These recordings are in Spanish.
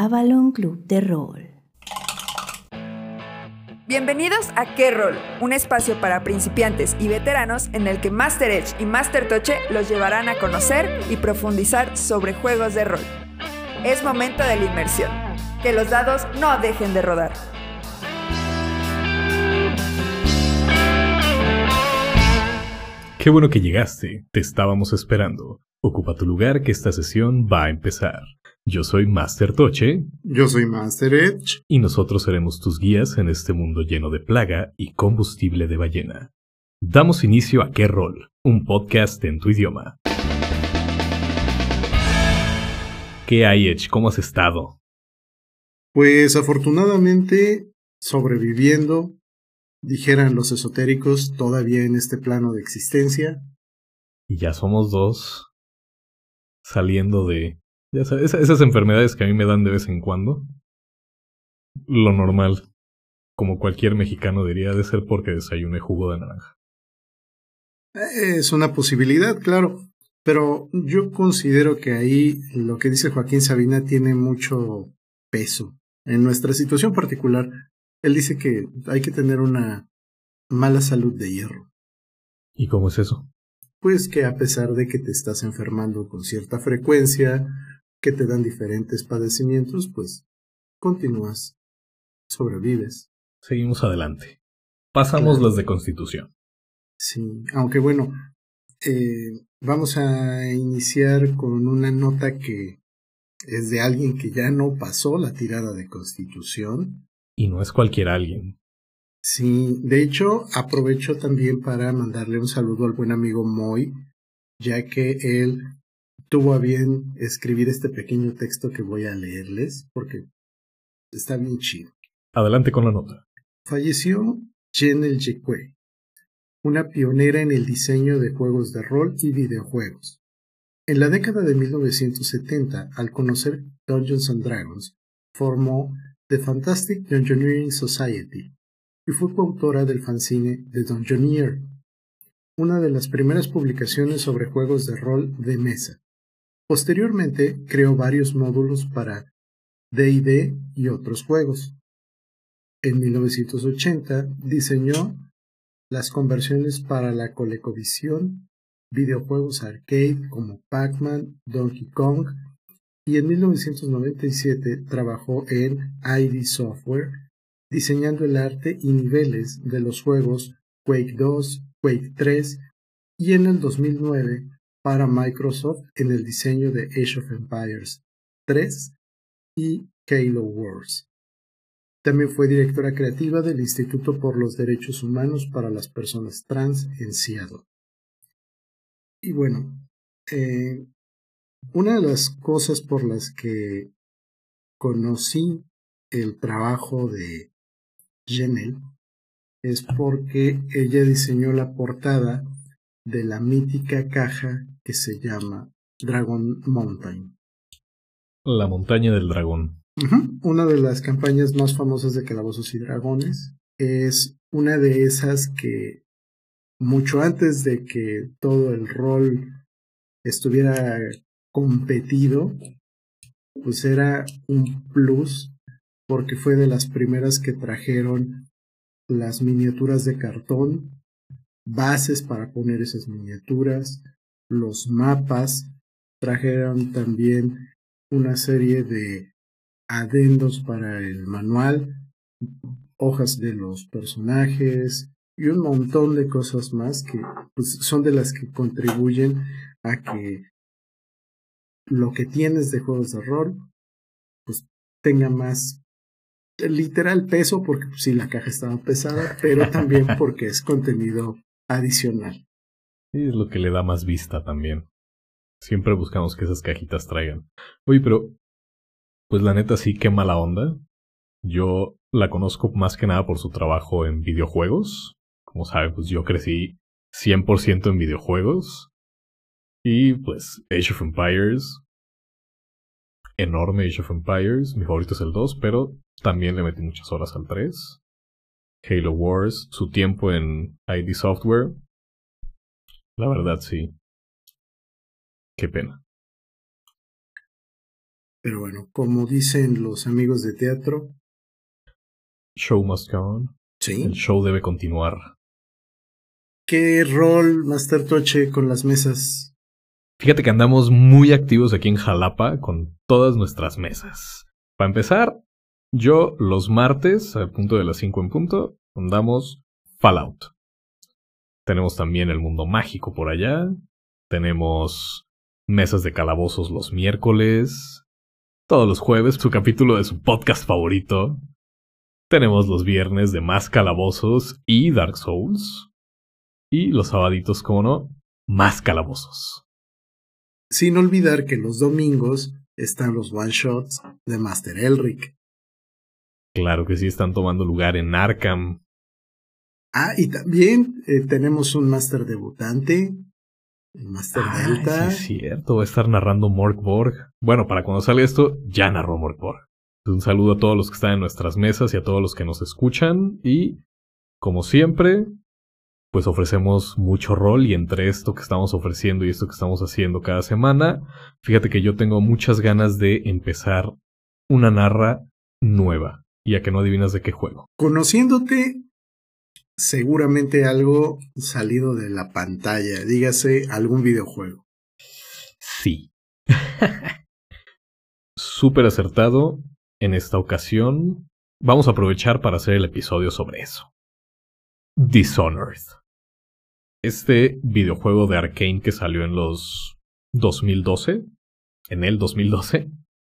Avalon Club de Rol. Bienvenidos a Qué Rol, un espacio para principiantes y veteranos en el que Master Edge y Master Toche los llevarán a conocer y profundizar sobre juegos de rol. Es momento de la inmersión. Que los dados no dejen de rodar. Qué bueno que llegaste, te estábamos esperando. Ocupa tu lugar que esta sesión va a empezar. Yo soy Master Toche. Yo soy Master Edge. Y nosotros seremos tus guías en este mundo lleno de plaga y combustible de ballena. Damos inicio a Qué Rol, un podcast en tu idioma. ¿Qué hay, Edge? ¿Cómo has estado? Pues afortunadamente sobreviviendo, dijeran los esotéricos, todavía en este plano de existencia. Y ya somos dos saliendo de ya sabes, esas enfermedades que a mí me dan de vez en cuando. Lo normal, como cualquier mexicano diría, de ser porque desayuné jugo de naranja. Es una posibilidad, claro. Pero yo considero que ahí lo que dice Joaquín Sabina tiene mucho peso. En nuestra situación particular, él dice que hay que tener una mala salud de hierro. ¿Y cómo es eso? Pues que a pesar de que te estás enfermando con cierta frecuencia, que te dan diferentes padecimientos, pues continúas, sobrevives. Seguimos adelante. Pasamos las de constitución. Sí, aunque bueno, eh, vamos a iniciar con una nota que es de alguien que ya no pasó la tirada de constitución. Y no es cualquier alguien. Sí, de hecho, aprovecho también para mandarle un saludo al buen amigo Moy, ya que él tuvo a bien escribir este pequeño texto que voy a leerles, porque está bien chido. Adelante con la nota. Falleció Jenel Jekwe, una pionera en el diseño de juegos de rol y videojuegos. En la década de 1970, al conocer Dungeons and Dragons, formó The Fantastic Dungeoneering Society, y fue coautora del fanzine The Dungeoneer, una de las primeras publicaciones sobre juegos de rol de mesa. Posteriormente creó varios módulos para D&D y otros juegos. En 1980 diseñó las conversiones para la ColecoVision, videojuegos arcade como Pac-Man, Donkey Kong, y en 1997 trabajó en ID Software diseñando el arte y niveles de los juegos Quake 2, Quake 3 y en el 2009 para Microsoft en el diseño de Age of Empires 3 y Halo Wars. También fue directora creativa del Instituto por los Derechos Humanos para las Personas Trans en Seattle. Y bueno, eh, una de las cosas por las que conocí el trabajo de Jenel es porque ella diseñó la portada de la mítica caja que se llama Dragon Mountain. La montaña del dragón. Una de las campañas más famosas de Calabozos y Dragones es una de esas que mucho antes de que todo el rol estuviera competido, pues era un plus porque fue de las primeras que trajeron las miniaturas de cartón, bases para poner esas miniaturas, los mapas, trajeron también una serie de adendos para el manual, hojas de los personajes y un montón de cosas más que pues, son de las que contribuyen a que lo que tienes de juegos de rol pues tenga más literal peso porque pues, sí la caja estaba pesada, pero también porque es contenido adicional. Y es lo que le da más vista también. Siempre buscamos que esas cajitas traigan. Oye, pero pues la neta sí, qué mala onda. Yo la conozco más que nada por su trabajo en videojuegos. Como saben, pues yo crecí 100% en videojuegos. Y pues Age of Empires. Enorme Age of Empires. Mi favorito es el 2, pero también le metí muchas horas al 3. Halo Wars, su tiempo en ID Software. La verdad, sí. Qué pena. Pero bueno, como dicen los amigos de teatro. Show must go on. Sí. El show debe continuar. ¿Qué rol, Master Toche, con las mesas? Fíjate que andamos muy activos aquí en Jalapa con todas nuestras mesas. Para empezar, yo los martes, al punto de las 5 en punto, andamos Fallout. Tenemos también el mundo mágico por allá. Tenemos mesas de calabozos los miércoles. Todos los jueves su capítulo de su podcast favorito. Tenemos los viernes de más calabozos y Dark Souls. Y los sabaditos, como no, más calabozos. Sin olvidar que los domingos están los one shots de Master Elric. Claro que sí están tomando lugar en Arkham. Ah, y también eh, tenemos un Master debutante, el Master Ah, Delta. Sí, es cierto, va a estar narrando Morkborg. Bueno, para cuando salga esto, ya narró Morkborg. Un saludo a todos los que están en nuestras mesas y a todos los que nos escuchan. Y, como siempre, pues ofrecemos mucho rol y entre esto que estamos ofreciendo y esto que estamos haciendo cada semana, fíjate que yo tengo muchas ganas de empezar una narra nueva. Y a que no adivinas de qué juego. Conociéndote, seguramente algo salido de la pantalla, dígase algún videojuego. Sí. Súper acertado. En esta ocasión vamos a aprovechar para hacer el episodio sobre eso. Dishonored. Este videojuego de Arkane que salió en los 2012, en el 2012,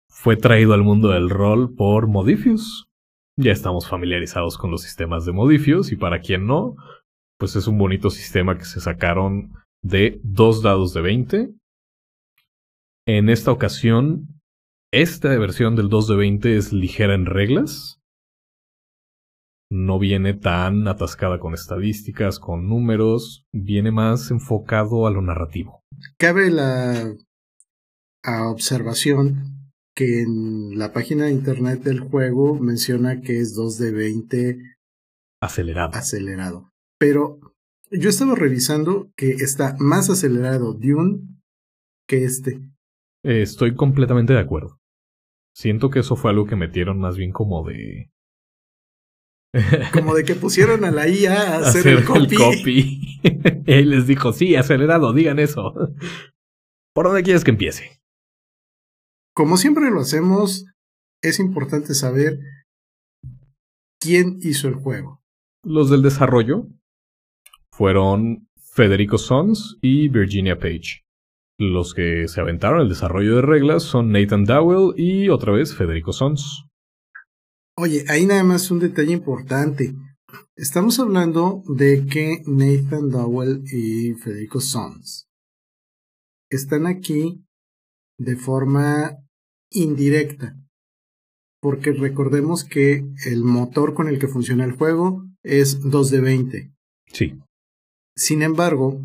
fue traído al mundo del rol por Modifius. Ya estamos familiarizados con los sistemas de Modifius y para quien no, pues es un bonito sistema que se sacaron de dos dados de 20 en esta ocasión, esta versión del 2 de 20 es ligera en reglas. No viene tan atascada con estadísticas, con números, viene más enfocado a lo narrativo. Cabe la a observación que en la página de internet del juego menciona que es 2 de 20 Acelerado. acelerado. Pero yo estaba revisando que está más acelerado Dune que este. Eh, estoy completamente de acuerdo. Siento que eso fue algo que metieron más bien como de... Como de que pusieron a la IA a hacer, el copy. copy. Él les dijo, sí, acelerado, digan eso. ¿Por dónde quieres que empiece? Como siempre lo hacemos, es importante saber quién hizo el juego. Los del desarrollo fueron Federico Sons y Virginia Page. Los que se aventaron el desarrollo de reglas son Nathan Dowell y otra vez Federico Sons. Oye, ahí nada más un detalle importante. Estamos hablando de que Nathan Dowell y Federico Sons están aquí de forma indirecta. Porque recordemos que el motor con el que funciona el juego es 2 de 20. Sí. Sin embargo,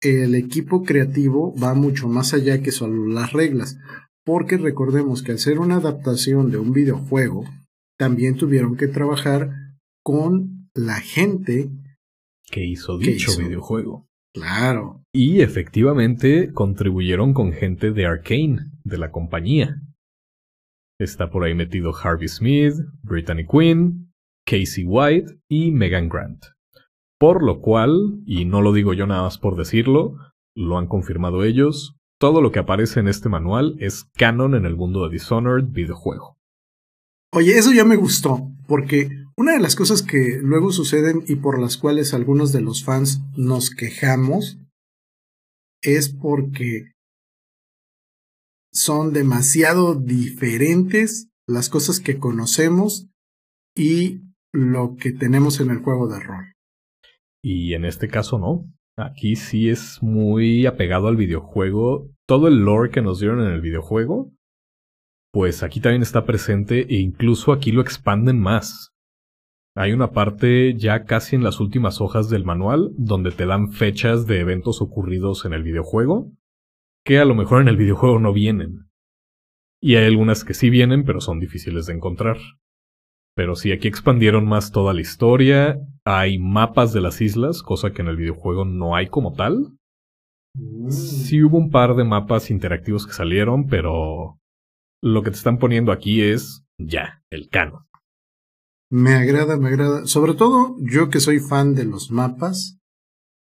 el equipo creativo va mucho más allá que solo las reglas, porque recordemos que al ser una adaptación de un videojuego, también tuvieron que trabajar con la gente. Que hizo ¿Qué dicho hizo? videojuego. Claro, Y efectivamente contribuyeron con gente de Arkane, de la compañía. Está por ahí metido Harvey Smith, Brittany Quinn, Casey White y Megan Grant. Por lo cual, y no lo digo yo nada más por decirlo, lo han confirmado ellos, todo lo que aparece en este manual es canon en el mundo de Dishonored videojuego. Oye, eso ya me gustó, porque una de las cosas que luego suceden y por las cuales algunos de los fans nos quejamos es porque son demasiado diferentes las cosas que conocemos y lo que tenemos en el juego de rol. Y en este caso no. Aquí sí es muy apegado al videojuego. Todo el lore que nos dieron en el videojuego, pues aquí también está presente e incluso aquí lo expanden más. Hay una parte ya casi en las últimas hojas del manual donde te dan fechas de eventos ocurridos en el videojuego que a lo mejor en el videojuego no vienen. Y hay algunas que sí vienen pero son difíciles de encontrar. Pero sí, aquí expandieron más toda la historia. Hay mapas de las islas, cosa que en el videojuego no hay como tal. Sí hubo un par de mapas interactivos que salieron, pero lo que te están poniendo aquí es ya, el canon. Me agrada, me agrada. Sobre todo yo que soy fan de los mapas.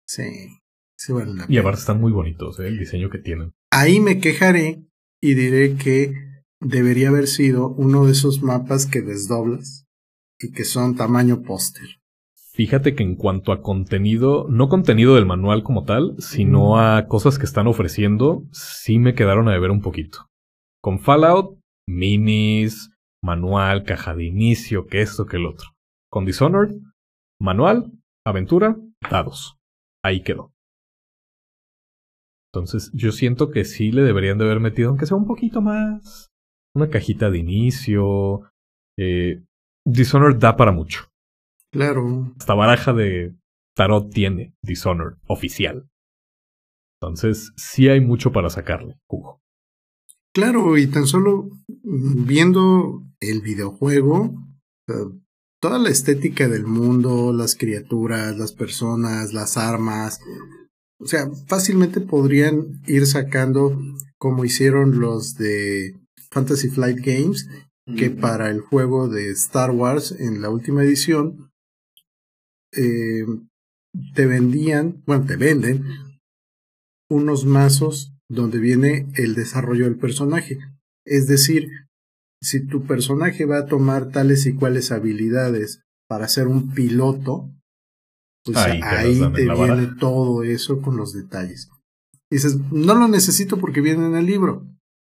Sí, sí vale la Y aparte están muy bonitos, ¿eh? el diseño que tienen. Ahí me quejaré y diré que debería haber sido uno de esos mapas que desdoblas y que son tamaño póster. Fíjate que en cuanto a contenido, no contenido del manual como tal, sino a cosas que están ofreciendo, sí me quedaron a deber un poquito. Con Fallout, minis, manual, caja de inicio, que esto, que el otro. Con Dishonored, manual, aventura, dados. Ahí quedó. Entonces, yo siento que sí le deberían de haber metido, aunque sea un poquito más. Una cajita de inicio. Eh, Dishonored da para mucho. Claro. Hasta baraja de tarot tiene Dishonored oficial. Entonces, sí hay mucho para sacarle jugo. Claro, y tan solo viendo el videojuego, toda la estética del mundo, las criaturas, las personas, las armas, o sea, fácilmente podrían ir sacando como hicieron los de Fantasy Flight Games, que para el juego de Star Wars en la última edición eh, te vendían, bueno, te venden unos mazos donde viene el desarrollo del personaje. Es decir, si tu personaje va a tomar tales y cuales habilidades para ser un piloto, pues Ahí te viene todo eso con los detalles. Dices, no lo necesito porque viene en el libro.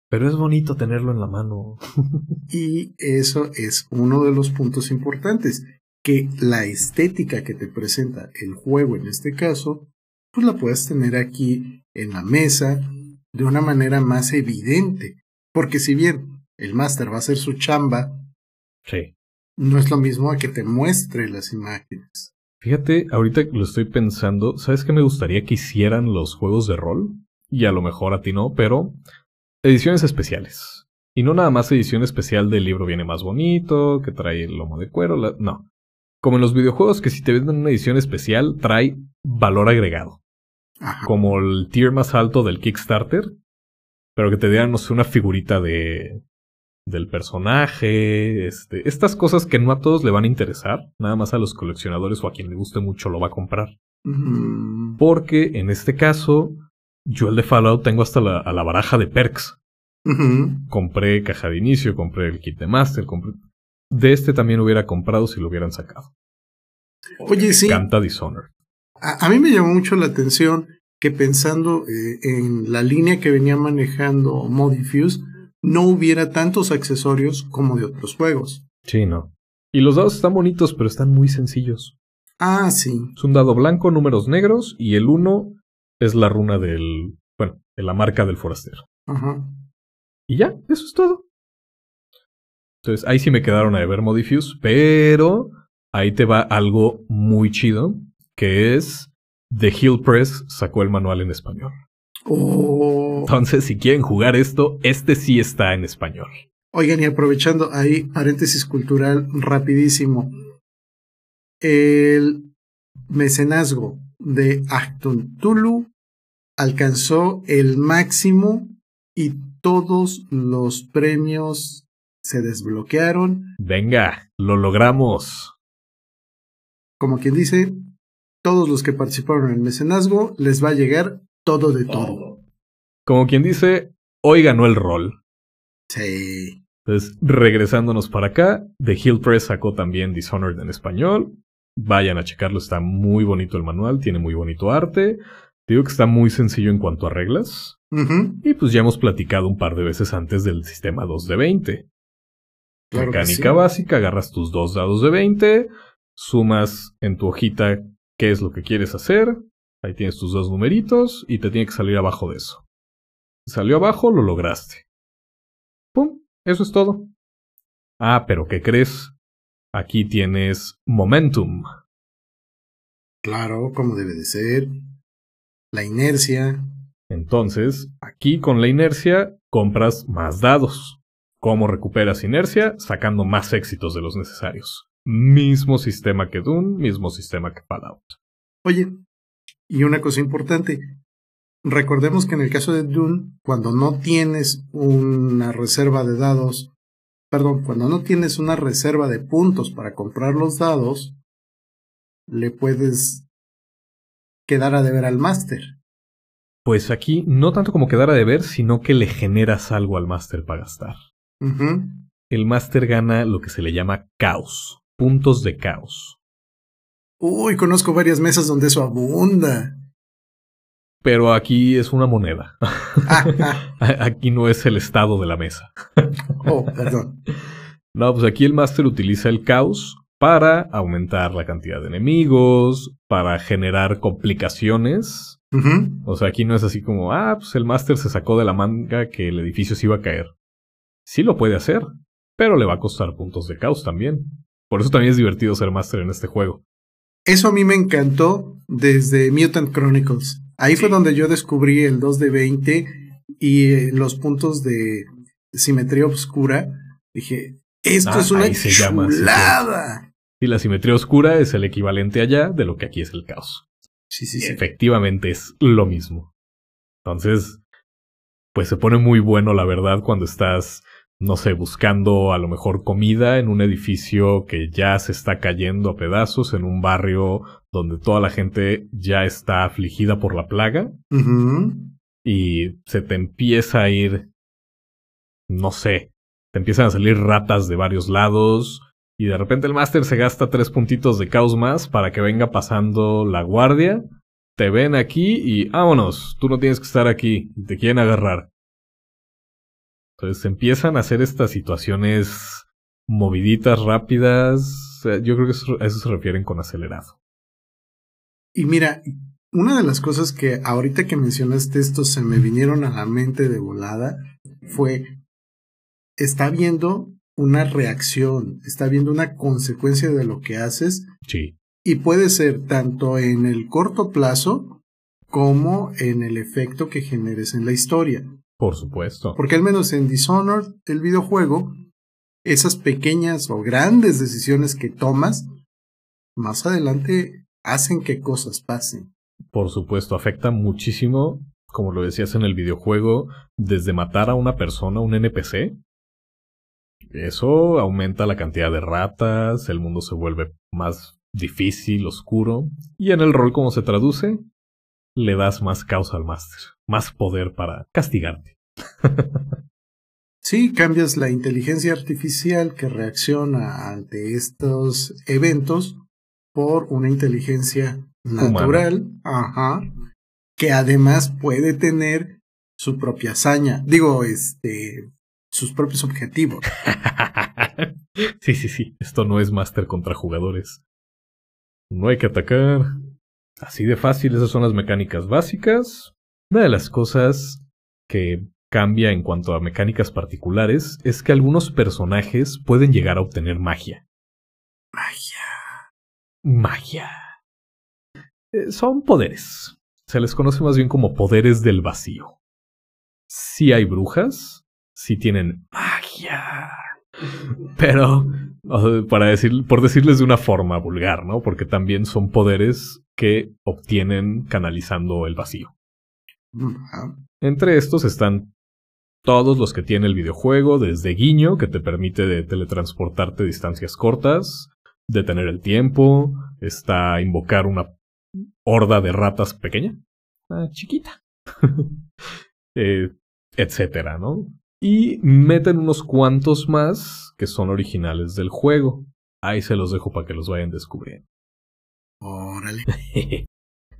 Pero es bonito tenerlo en la mano. Y eso es uno de los puntos importantes, que la estética que te presenta el juego en este caso, pues la puedes tener aquí en la mesa de una manera más evidente. Porque si bien el máster va a hacer su chamba, Sí. no es lo mismo a que te muestre las imágenes. Fíjate, ahorita lo estoy pensando, ¿sabes qué me gustaría que hicieran los juegos de rol? Y a lo mejor a ti no, pero ediciones especiales. Y no nada más edición especial del libro viene más bonito, que trae el lomo de cuero, la- no. Como en los videojuegos que si te venden una edición especial trae valor agregado. Ajá. Como el tier más alto del Kickstarter, pero que te dieran, no sé, una figurita de del personaje, este, estas cosas que no a todos le van a interesar, nada más a los coleccionadores o a quien le guste mucho lo va a comprar. Porque en este caso, yo el de Fallout tengo hasta la, a la baraja de perks. Compré caja de inicio, compré el kit de Master, compré... De este también hubiera comprado si lo hubieran sacado. Oye, sí, Canta Dishonored. a, a mí me llamó mucho la atención que pensando eh, en la línea que venía manejando Modifuse, no hubiera tantos accesorios como de otros juegos. Sí, no. Y los dados están bonitos, pero están muy sencillos. Ah, sí. Es un dado blanco, números negros, y el 1 es la runa del... Bueno, de la marca del forastero. Ajá. Y ya, eso es todo. Entonces, ahí sí me quedaron a deber Modifuse, pero ahí te va algo muy chido, que es The Hill Press sacó el manual en español. Oh. Entonces, si quieren jugar esto, este sí está en español. Oigan, y aprovechando ahí, paréntesis cultural rapidísimo. El mecenazgo de Acton Tulu alcanzó el máximo y todos los premios se desbloquearon. Venga, lo logramos. Como quien dice, todos los que participaron en el mecenazgo les va a llegar todo de todo. Como quien dice, hoy ganó el rol. Sí. Entonces, regresándonos para acá, The Hill Press sacó también Dishonored en español. Vayan a checarlo, está muy bonito el manual, tiene muy bonito arte. Te digo que está muy sencillo en cuanto a reglas. Y pues ya hemos platicado un par de veces antes del sistema 2 de 20. claro que Mecánica sí. básica, agarras tus dos dados de 20, sumas en tu hojita qué es lo que quieres hacer, ahí tienes tus dos numeritos y te tiene que salir abajo de eso. Salió abajo, lo lograste. ¡Pum! Eso es todo. Ah, pero ¿qué crees? Aquí tienes momentum. Claro, como debe de ser. La inercia. Entonces, aquí con la inercia compras más dados. ¿Cómo recuperas inercia? Sacando más éxitos de los necesarios. Mismo sistema que Dune, mismo sistema que Fallout. Oye, y una cosa importante. recordemos que en el caso de Dune, cuando no tienes una reserva de dados, perdón, cuando no tienes una reserva de puntos para comprar los dados, le puedes quedar a deber al máster. Pues aquí no tanto como quedar a deber, sino que le generas algo al máster para gastar. El máster gana lo que se le llama caos, puntos de caos. Uy, conozco varias mesas donde eso abunda. Pero aquí es una moneda. Ah, ah, Aquí no es el estado de la mesa. oh, perdón. No, pues aquí el máster utiliza el caos para aumentar la cantidad de enemigos, para generar complicaciones. O sea, aquí no es así como, ah, pues el máster se sacó de la manga que el edificio se iba a caer. Sí lo puede hacer, pero le va a costar puntos de caos también. Por eso también es divertido ser máster en este juego. Eso a mí me encantó desde Mutant Chronicles. Ahí fue donde yo descubrí el 2 de 20 y eh, los puntos de simetría oscura. Dije, esto Ah, es una chulada. Y la simetría oscura es el equivalente allá de lo que aquí es el caos. Sí, sí, sí. Efectivamente es lo mismo. Entonces, pues se pone muy bueno, la verdad, cuando estás, no sé, buscando a lo mejor comida en un edificio que ya se está cayendo a pedazos, en un barrio donde toda la gente ya está afligida por la plaga y se te empieza a ir, no sé, te empiezan a salir ratas de varios lados. Y de repente el máster se gasta tres puntitos de caos más para que venga pasando la guardia. Te ven aquí y vámonos, tú no tienes que estar aquí, te quieren agarrar. Entonces empiezan a hacer estas situaciones moviditas, rápidas. Yo creo que eso- a eso se refieren con acelerado. Y mira, una de las cosas que ahorita que mencionaste esto se me vinieron a la mente de volada fue, está viendo una reacción, está viendo una consecuencia de lo que haces Sí, y puede ser tanto en el corto plazo como en el efecto que generes en la historia. Por supuesto. Porque al menos en Dishonored, el videojuego, esas pequeñas o grandes decisiones que tomas, más adelante hacen que cosas pasen. Por supuesto, afecta muchísimo, como lo decías en el videojuego, desde matar a una persona, un NPC. Eso aumenta la cantidad de ratas, el mundo se vuelve más difícil, oscuro. Y en el rol, como se traduce, le das más causa al máster, más poder para castigarte. Sí, cambias la inteligencia artificial que reacciona ante estos eventos por una inteligencia natural, ajá, que además puede tener su propia hazaña, digo, este, sus propios objetivos. sí, sí, sí. Esto no es máster contra jugadores. No hay que atacar. Así de fácil, esas son las mecánicas básicas. Una de las cosas que cambia en cuanto a mecánicas particulares es que algunos personajes pueden llegar a obtener magia. Magia. Magia. Eh, son poderes. Se les conoce más bien como poderes del vacío. Sí hay brujas, sí tienen magia. Pero, para decir, por decirles de una forma vulgar, ¿no? Porque también son poderes que obtienen canalizando el vacío. Entre estos están todos los que tiene el videojuego, desde Guiño, que te permite de teletransportarte distancias cortas, detener el tiempo, está invocar una horda de ratas pequeña, ah, chiquita, eh, etcétera, ¿no? Y meten unos cuantos más que son originales del juego. Ahí se los dejo para que los vayan descubriendo. Órale.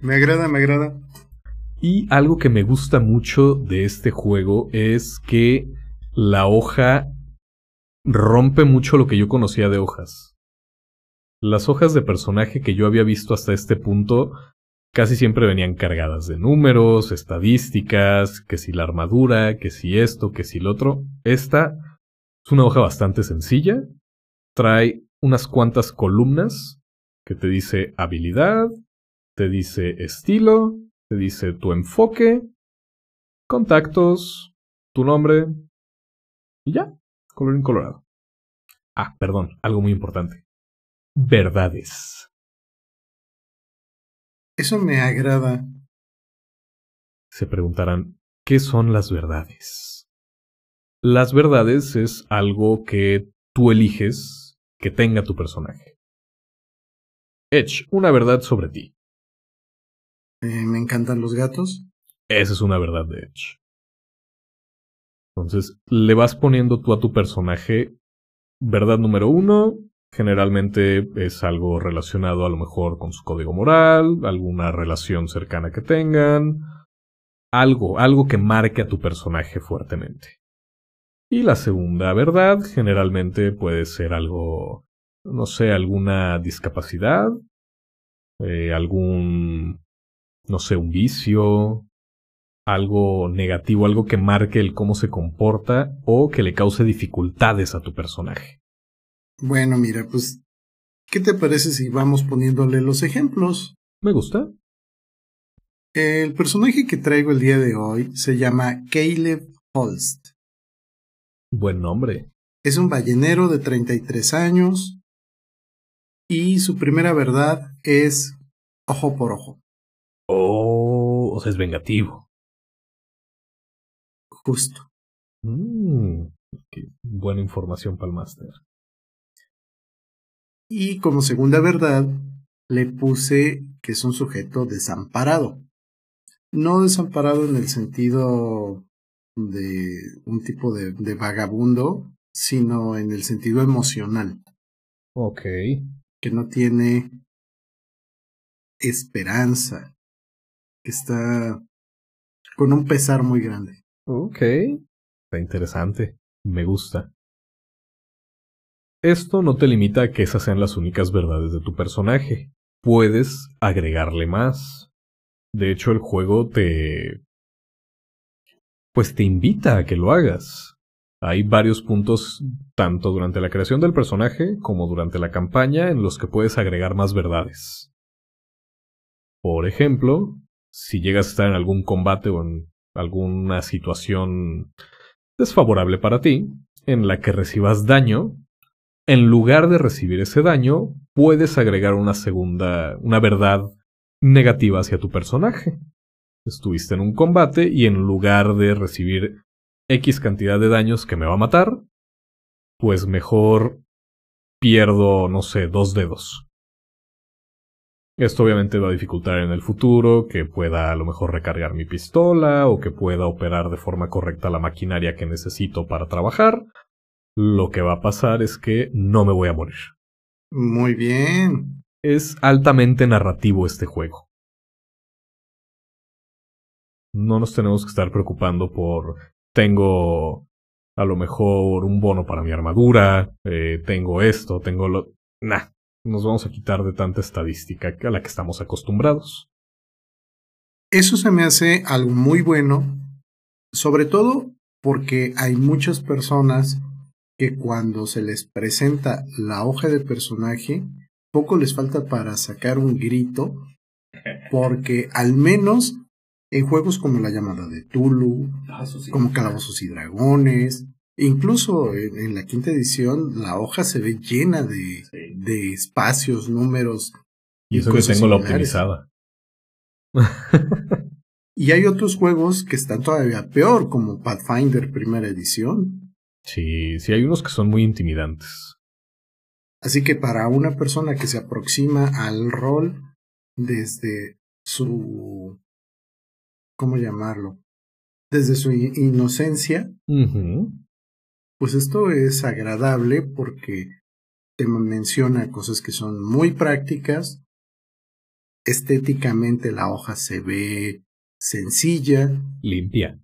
Me agrada, me agrada. Y algo que me gusta mucho de este juego es que la hoja rompe mucho lo que yo conocía de hojas. Las hojas de personaje que yo había visto hasta este punto casi siempre venían cargadas de números, estadísticas, que si la armadura, que si esto, que si lo otro. Esta es una hoja bastante sencilla. Trae unas cuantas columnas que te dice habilidad, te dice estilo, te dice tu enfoque, contactos, tu nombre y ya, colorín colorado. Ah, perdón, algo muy importante. Verdades. Eso me agrada. se preguntarán, ¿qué son las verdades? Las verdades es algo que tú eliges que tenga tu personaje. Edge, una verdad sobre ti. Eh, me encantan los gatos. Esa es una verdad de Edge. Entonces, le vas poniendo tú a tu personaje verdad número uno. Generalmente es algo relacionado a lo mejor con su código moral, alguna relación cercana que tengan, algo, algo que marque a tu personaje fuertemente. Y la segunda verdad generalmente puede ser algo, no sé, alguna discapacidad, eh, algún, no sé, un vicio, algo negativo, algo que marque el cómo se comporta o que le cause dificultades a tu personaje. Bueno, mira, pues, ¿qué te parece si vamos poniéndole los ejemplos? Me gusta. El personaje que traigo el día de hoy se llama Caleb Holst. Buen nombre. Es un ballenero de 33 años y su primera verdad es ojo por ojo. Oh, o sea, es vengativo. Justo. Mm, qué buena información para el máster. Y como segunda verdad, le puse que es un sujeto desamparado. No desamparado en el sentido de un tipo de, de vagabundo, sino en el sentido emocional. Ok. Que no tiene esperanza. Que está con un pesar muy grande. Ok. Está interesante. Me gusta. Esto no te limita a que esas sean las únicas verdades de tu personaje. Puedes agregarle más. De hecho, el juego te... pues te invita a que lo hagas. Hay varios puntos, tanto durante la creación del personaje como durante la campaña, en los que puedes agregar más verdades. Por ejemplo, si llegas a estar en algún combate o en alguna situación desfavorable para ti, en la que recibas daño, en lugar de recibir ese daño, puedes agregar una segunda, una verdad negativa hacia tu personaje. Estuviste en un combate y en lugar de recibir X cantidad de daños que me va a matar, pues mejor pierdo, no sé, dos dedos. Esto obviamente va a dificultar en el futuro que pueda a lo mejor recargar mi pistola o que pueda operar de forma correcta la maquinaria que necesito para trabajar, lo que va a pasar es que no me voy a morir. Muy bien. Es altamente narrativo este juego. No nos tenemos que estar preocupando por tengo a lo mejor un bono para mi armadura, eh, tengo esto, tengo lo... Nah, nos vamos a quitar de tanta estadística a la que estamos acostumbrados. Eso se me hace algo muy bueno, sobre todo porque hay muchas personas que cuando se les presenta la hoja de personaje, poco les falta para sacar un grito, porque al menos en juegos como la llamada de Tulu, como Calabozos y Dragones, incluso en, la quinta edición, la hoja se ve llena de, de espacios, números. Y eso que tengo la optimizada. y hay otros juegos que están todavía peor, como Pathfinder primera edición, Sí, sí hay unos que son muy intimidantes. Así que para una persona que se aproxima al rol desde su... ¿Cómo llamarlo? Desde su inocencia, pues esto es agradable porque te menciona cosas que son muy prácticas. Estéticamente la hoja se ve sencilla. Limpia.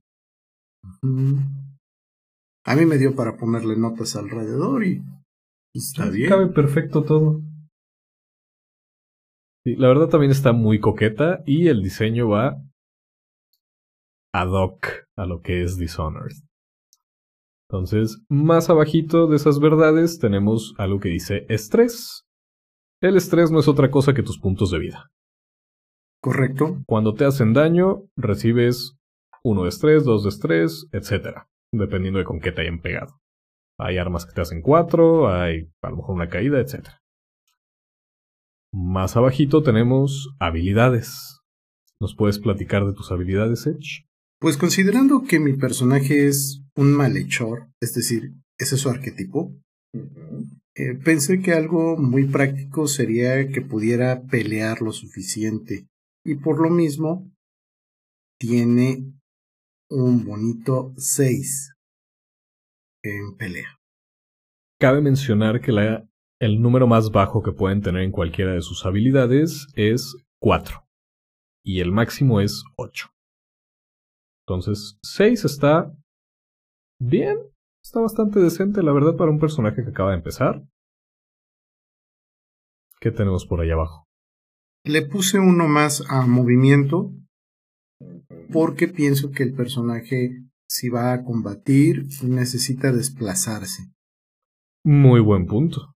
A mí me dio para ponerle notas alrededor y está bien. Cabe perfecto todo. la verdad también está muy coqueta y el diseño va ad hoc a lo que es Dishonored. Entonces, más abajito de esas verdades tenemos algo que dice estrés. El estrés no es otra cosa que tus puntos de vida. Correcto. Cuando te hacen daño, recibes uno de estrés, dos de estrés, etc dependiendo de con qué te hayan pegado. Hay armas que te hacen 4, hay a lo mejor una caída, etc. Más abajito tenemos habilidades. ¿Nos puedes platicar de tus habilidades, Edge? Pues considerando que mi personaje es un malhechor, es decir, ese es su arquetipo, eh, pensé que algo muy práctico sería que pudiera pelear lo suficiente y por lo mismo tiene un bonito 6 en pelea. Cabe mencionar que la, el número más bajo que pueden tener en cualquiera de sus habilidades es 4 y el máximo es 8. Entonces, 6 está bien, está bastante decente, la verdad, para un personaje que acaba de empezar. ¿Qué tenemos por ahí abajo? Le puse uno más a movimiento porque pienso que el personaje, si va a combatir, necesita desplazarse. Muy buen punto.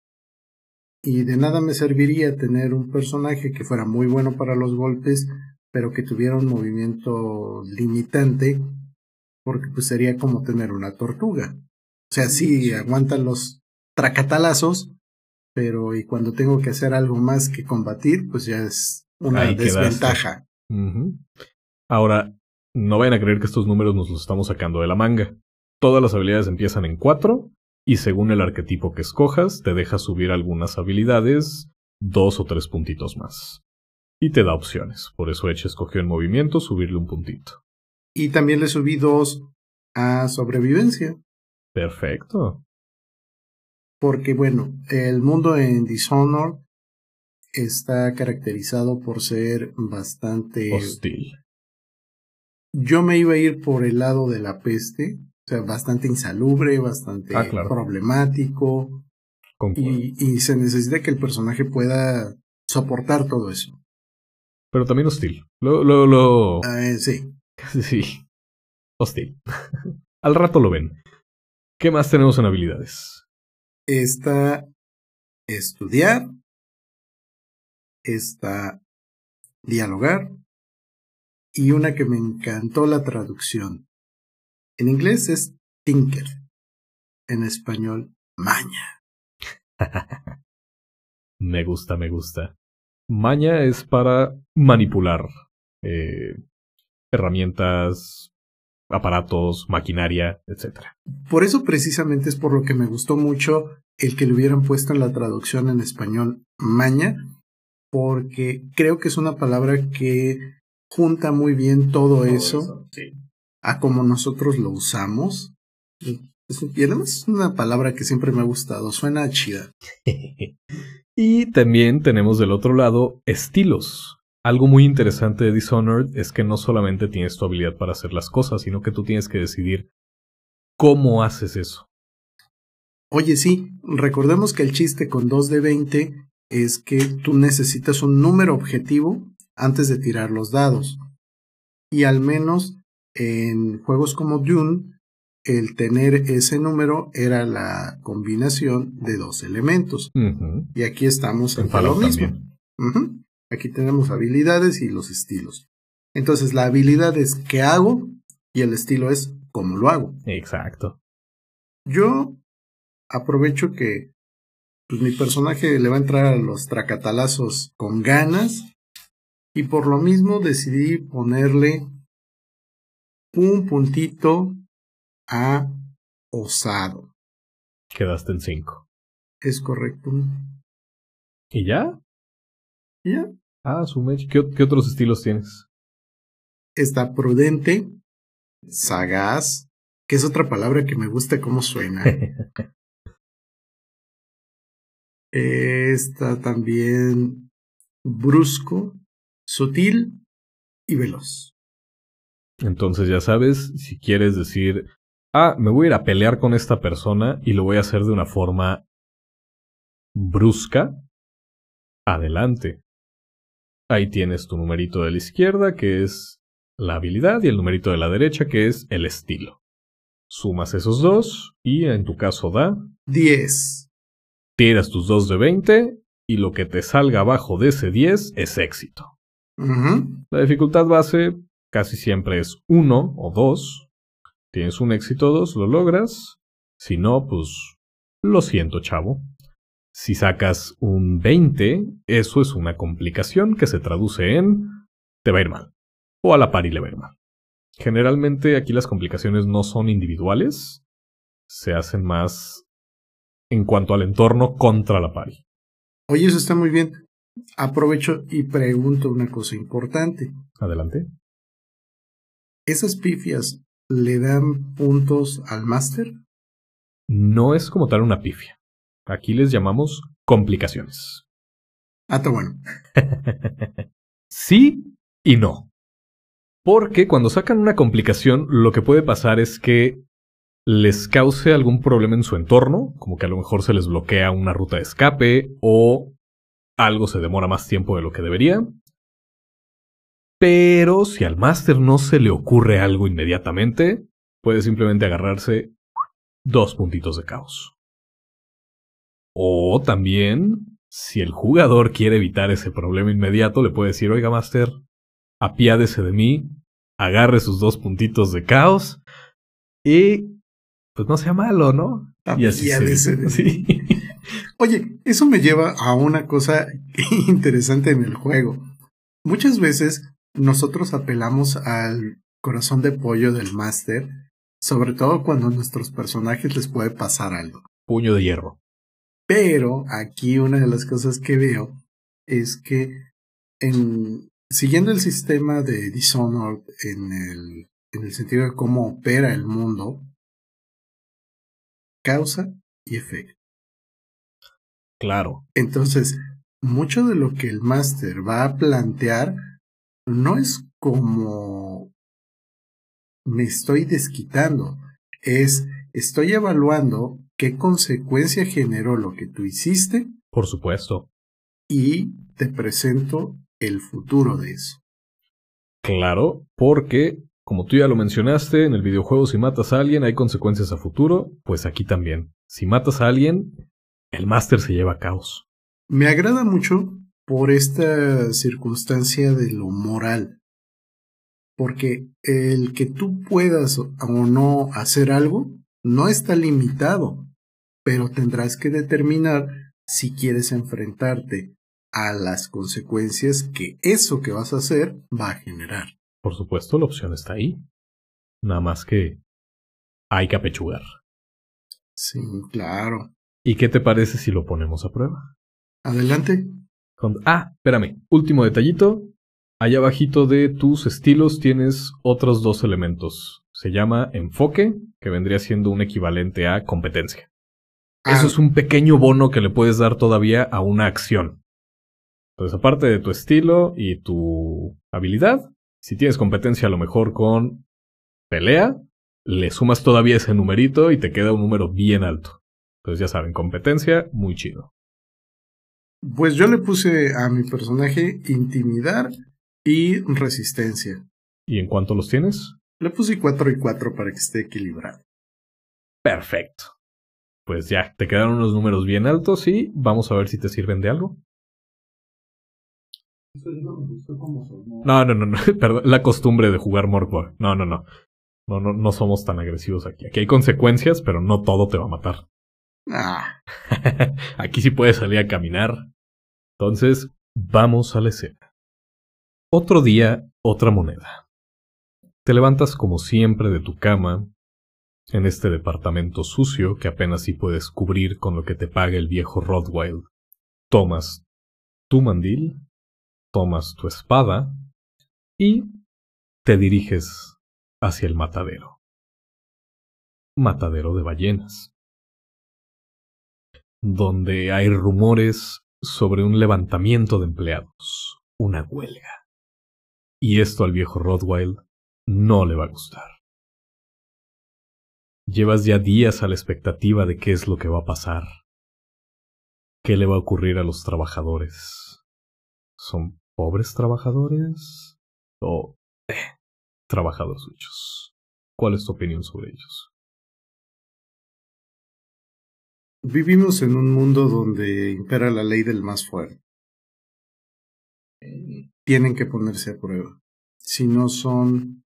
Y de nada me serviría tener un personaje que fuera muy bueno para los golpes, pero que tuviera un movimiento limitante, porque pues sería como tener una tortuga. O sea, sí, aguantan los tracatalazos, pero y cuando tengo que hacer algo más que combatir, pues ya es una desventaja. Ahora, no vayan a creer que estos números nos los estamos sacando de la manga. Todas las habilidades empiezan en 4 y según el arquetipo que escojas, te deja subir algunas habilidades dos o tres puntitos más. Y te da opciones. Por eso Edge escogió en movimiento subirle un puntito. Y también le subí dos a sobrevivencia. Perfecto. Porque bueno, el mundo en Dishonor está caracterizado por ser bastante hostil. Yo me iba a ir por el lado de la peste, o sea, bastante insalubre, bastante Ah, problemático. Y, y, se necesita que el personaje pueda soportar todo eso. Pero también hostil. Lo, lo, lo... Ah, sí. Sí. Hostil. Al rato lo ven. ¿Qué más tenemos en habilidades? Está estudiar. Está dialogar. Y una que me encantó la traducción. En inglés es tinker. En español, maña. me gusta, me gusta. Maña es para manipular eh, herramientas, aparatos, maquinaria, etc. Por eso precisamente es por lo que me gustó mucho el que le hubieran puesto en la traducción en español maña, porque creo que es una palabra que junta muy bien todo, eso, a como nosotros lo usamos. Y además es una palabra que siempre me ha gustado, suena chida. y también tenemos del otro lado estilos. Algo muy interesante de Dishonored es que no solamente tienes tu habilidad para hacer las cosas, sino que tú tienes que decidir cómo haces eso. Oye, sí, recordemos que el chiste con 2 de 20 es que tú necesitas un número objetivo antes de tirar los dados. Y al menos en juegos como Dune, el tener ese número era la combinación de dos elementos. Y aquí estamos en, lo mismo. Aquí tenemos habilidades y los estilos. Entonces la habilidad es qué hago y el estilo es cómo lo hago. Exacto. Yo aprovecho que pues, mi personaje le va a entrar a los tracatalazos con ganas y por lo mismo decidí ponerle un puntito a osado. Quedaste en 5. Es correcto. ¿Y ya? ¿Ya? Ah, su ¿Qué, ¿Qué otros estilos tienes? Está prudente, sagaz, que es otra palabra que me gusta cómo suena. Está también brusco, sutil y veloz. Entonces ya sabes, si quieres decir, ah, me voy a ir a pelear con esta persona y lo voy a hacer de una forma brusca, adelante. Ahí tienes tu numerito de la izquierda, que es la habilidad, y el numerito de la derecha, que es el estilo. Sumas esos dos y en tu caso da 10. Tiras tus dos de 20 y lo que te salga abajo de ese 10 es éxito. La dificultad base casi siempre es 1 o 2. Tienes un éxito 2, lo logras. Si no, pues lo siento, chavo. Si sacas un 20, eso es una complicación que se traduce en te va a ir mal. o a la pari le va a ir mal. Generalmente aquí las complicaciones no son individuales, se hacen más en cuanto al entorno contra la pari. Oye, eso está muy bien. Aprovecho y pregunto una cosa importante. Adelante. ¿Esas pifias le dan puntos al máster? No es como tal una pifia. Aquí les llamamos complicaciones. Ah, está bueno. sí y no. Porque cuando sacan una complicación, lo que puede pasar es que les cause algún problema en su entorno, como que a lo mejor se les bloquea una ruta de escape o algo se demora más tiempo de lo que debería. Pero si al máster no se le ocurre algo inmediatamente, puede simplemente agarrarse dos puntitos de caos. O también, si el jugador quiere evitar ese problema inmediato, le puede decir, oiga, máster, apiádese de mí, agarre sus dos puntitos de caos y pues no sea malo, ¿no? y así se... sí. Oye, eso me lleva a una cosa interesante en el juego. Muchas veces nosotros apelamos al corazón de pollo del máster, sobre todo cuando a nuestros personajes les puede pasar algo. Puño de hierro. Pero aquí una de las cosas que veo es que en, siguiendo el sistema de Dishonored en el, en el sentido de cómo opera el mundo, causa y efecto. Claro. Entonces, mucho de lo que el máster va a plantear no es como me estoy desquitando, es estoy evaluando qué consecuencia generó lo que tú hiciste. Por supuesto. Y te presento el futuro de eso. Claro, porque, como tú ya lo mencionaste, en el videojuego si matas a alguien hay consecuencias a futuro, pues aquí también. Si matas a alguien, el máster se lleva a caos. Me agrada mucho por esta circunstancia de lo moral. Porque el que tú puedas o no hacer algo no está limitado, pero tendrás que determinar si quieres enfrentarte a las consecuencias que eso que vas a hacer va a generar. Por supuesto, la opción está ahí. Nada más que hay que apechugar. Sí, claro. ¿Y qué te parece si lo ponemos a prueba? Adelante. Ah, espérame. Último detallito. Allá abajito de tus estilos tienes otros dos elementos. Se llama enfoque, que vendría siendo un equivalente a competencia. Eso ah. es un pequeño bono que le puedes dar todavía a una acción. Entonces, aparte de tu estilo y tu habilidad, si tienes competencia a lo mejor con pelea, le sumas todavía ese numerito y te queda un número bien alto. Entonces ya saben, competencia, muy chido. Pues yo le puse a mi personaje intimidar y resistencia. ¿Y en cuánto los tienes? Le puse 4 y 4 para que esté equilibrado. Perfecto. Pues ya, te quedaron unos números bien altos y vamos a ver si te sirven de algo. No, no, no, no, perdón, la costumbre de jugar Morkborg. No, no, no. No, no, no somos tan agresivos aquí. Aquí hay consecuencias, pero no todo te va a matar. Ah. Aquí sí puedes salir a caminar. Entonces, vamos a la escena. Otro día, otra moneda. Te levantas como siempre de tu cama, en este departamento sucio que apenas si puedes cubrir con lo que te paga el viejo Rodwild. Tomas tu mandil, tomas tu espada y te diriges hacia el matadero. Matadero de ballenas donde hay rumores sobre un levantamiento de empleados, una huelga. Y esto al viejo Rothwild no le va a gustar. Llevas ya días a la expectativa de qué es lo que va a pasar. ¿Qué le va a ocurrir a los trabajadores? ¿Son pobres trabajadores? ¿O eh, trabajadores muchos? ¿Cuál es tu opinión sobre ellos? Vivimos en un mundo donde impera la ley del más fuerte. Tienen que ponerse a prueba. Si no son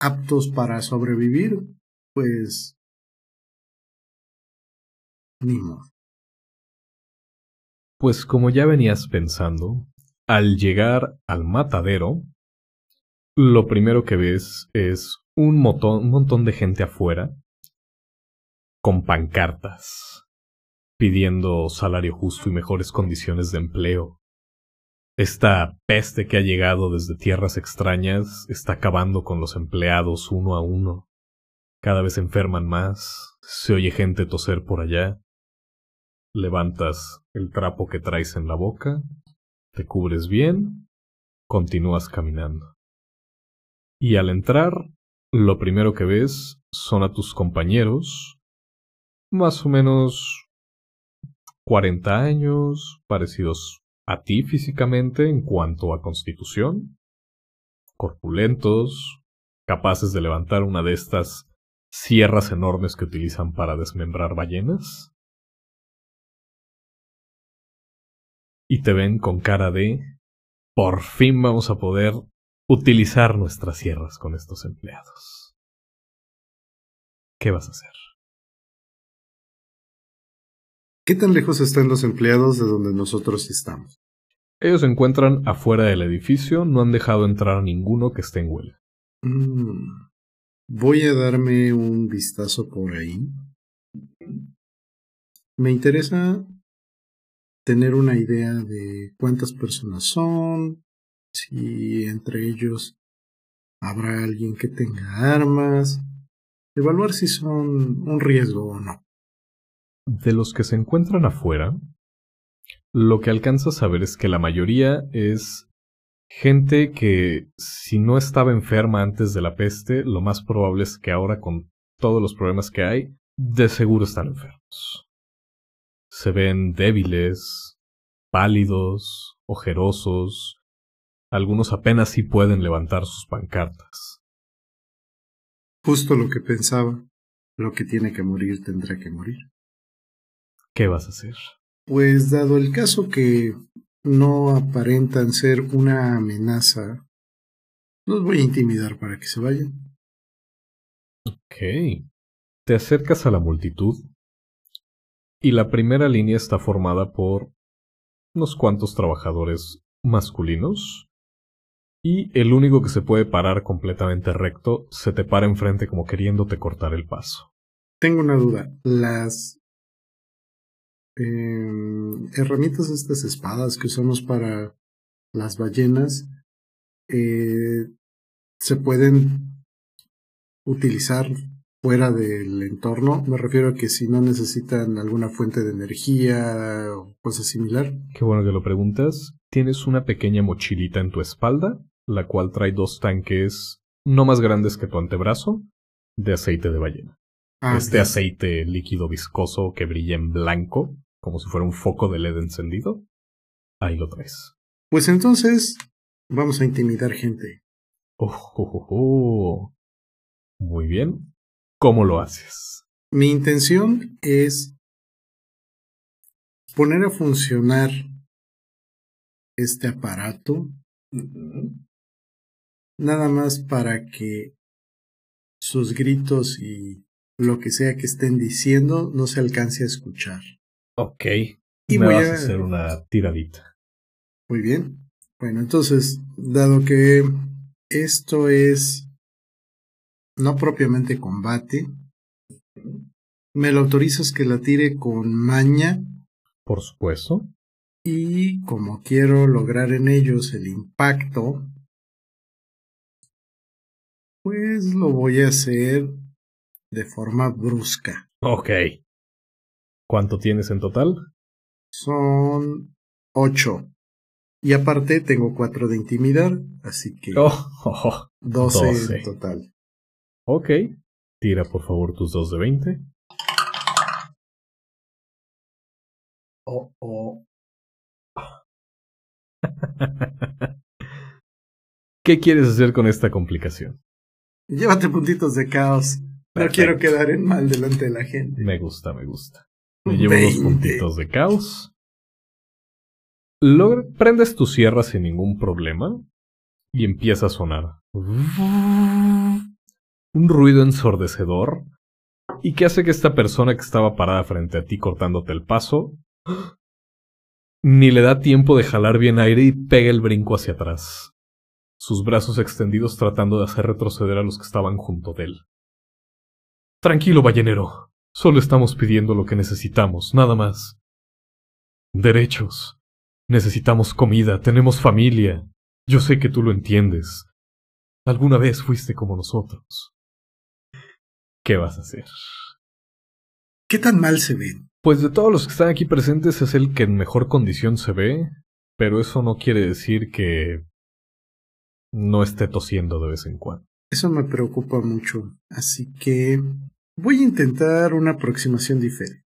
aptos para sobrevivir, pues ni modo. Pues como ya venías pensando, al llegar al matadero, lo primero que ves es un montón, un montón de gente afuera con pancartas pidiendo salario justo y mejores condiciones de empleo. Esta peste que ha llegado desde tierras extrañas está acabando con los empleados uno a uno. Cada vez enferman más, se oye gente toser por allá. Levantas el trapo que traes en la boca, te cubres bien, continúas caminando. Y al entrar, lo primero que ves son a tus compañeros, más o menos 40 años, parecidos a ti físicamente en cuanto a constitución, corpulentos, capaces de levantar una de estas sierras enormes que utilizan para desmembrar ballenas. Y te ven con cara de por fin vamos a poder utilizar nuestras sierras con estos empleados. ¿Qué vas a hacer? ¿Qué tan lejos están los empleados de donde nosotros estamos? Ellos se encuentran afuera del edificio, no han dejado entrar a ninguno que esté en huelga. Mm, voy a darme un vistazo por ahí. Me interesa tener una idea de cuántas personas son, si entre ellos habrá alguien que tenga armas, evaluar si son un riesgo o no. De los que se encuentran afuera, lo que alcanzas a ver es que la mayoría es gente que si no estaba enferma antes de la peste, lo más probable es que ahora con todos los problemas que hay, de seguro están enfermos. Se ven débiles, pálidos, ojerosos, algunos apenas sí pueden levantar sus pancartas. Justo lo que pensaba. Lo que tiene que morir tendrá que morir. ¿Qué vas a hacer? Pues dado el caso que no aparentan ser una amenaza, los voy a intimidar para que se vayan. Ok. Te acercas a la multitud y la primera línea está formada por unos cuantos trabajadores masculinos y el único que se puede parar completamente recto se te para enfrente como queriéndote cortar el paso. Tengo una duda. Las eh, herramientas, estas espadas que usamos para las ballenas, eh, se pueden utilizar fuera del entorno. Me refiero a que si no necesitan alguna fuente de energía o cosa similar. Qué bueno que lo preguntas. Tienes una pequeña mochilita en tu espalda la cual trae dos tanques no más grandes que tu antebrazo de aceite de ballena. Ah, este aceite líquido viscoso que brilla en blanco, como si fuera un foco de LED encendido. Ahí lo traes. Pues entonces vamos a intimidar gente. Oh, oh, oh, oh. Muy bien. ¿Cómo lo haces? Mi intención es poner a funcionar este aparato nada más para que sus gritos y lo que sea que estén diciendo no se alcance a escuchar. Ok. Y Me voy vas a- a hacer una tiradita. Muy bien. Bueno, entonces, dado que esto es no propiamente combate, me lo autorizas que la tire con maña Por supuesto. y como quiero lograr en ellos el impacto, pues lo voy a hacer de forma brusca. Ok. ¿Cuánto tienes en total? Son ocho. Y aparte tengo cuatro de intimidar, así que Oh, oh, oh. doce doce. en total. Ok. Tira por favor tus dos de 20. Oh, oh. ¿Qué quieres hacer con esta complicación? Llévate puntitos de caos. No quiero quedar en mal delante de la gente. Me gusta, me gusta. Me llevo unos 20. puntitos de caos. Logra- prendes tu sierra sin ningún problema y empieza a sonar. Un ruido ensordecedor y que hace que esta persona que estaba parada frente a ti cortándote el paso ni le da tiempo de jalar bien aire y pega el brinco hacia atrás. sus brazos extendidos tratando de hacer retroceder a los que estaban junto de él. Tranquilo, ballenero. Solo estamos pidiendo lo que necesitamos, nada más. Derechos. Necesitamos comida, tenemos familia. Yo sé que tú lo entiendes. Alguna vez fuiste como nosotros. ¿Qué vas a hacer? ¿Qué tan mal se ven? Pues de todos los que están aquí presentes es el que en mejor condición se ve, pero eso no quiere decir que no esté tosiendo de vez en cuando. Eso me preocupa mucho, así que voy a intentar una aproximación diferente.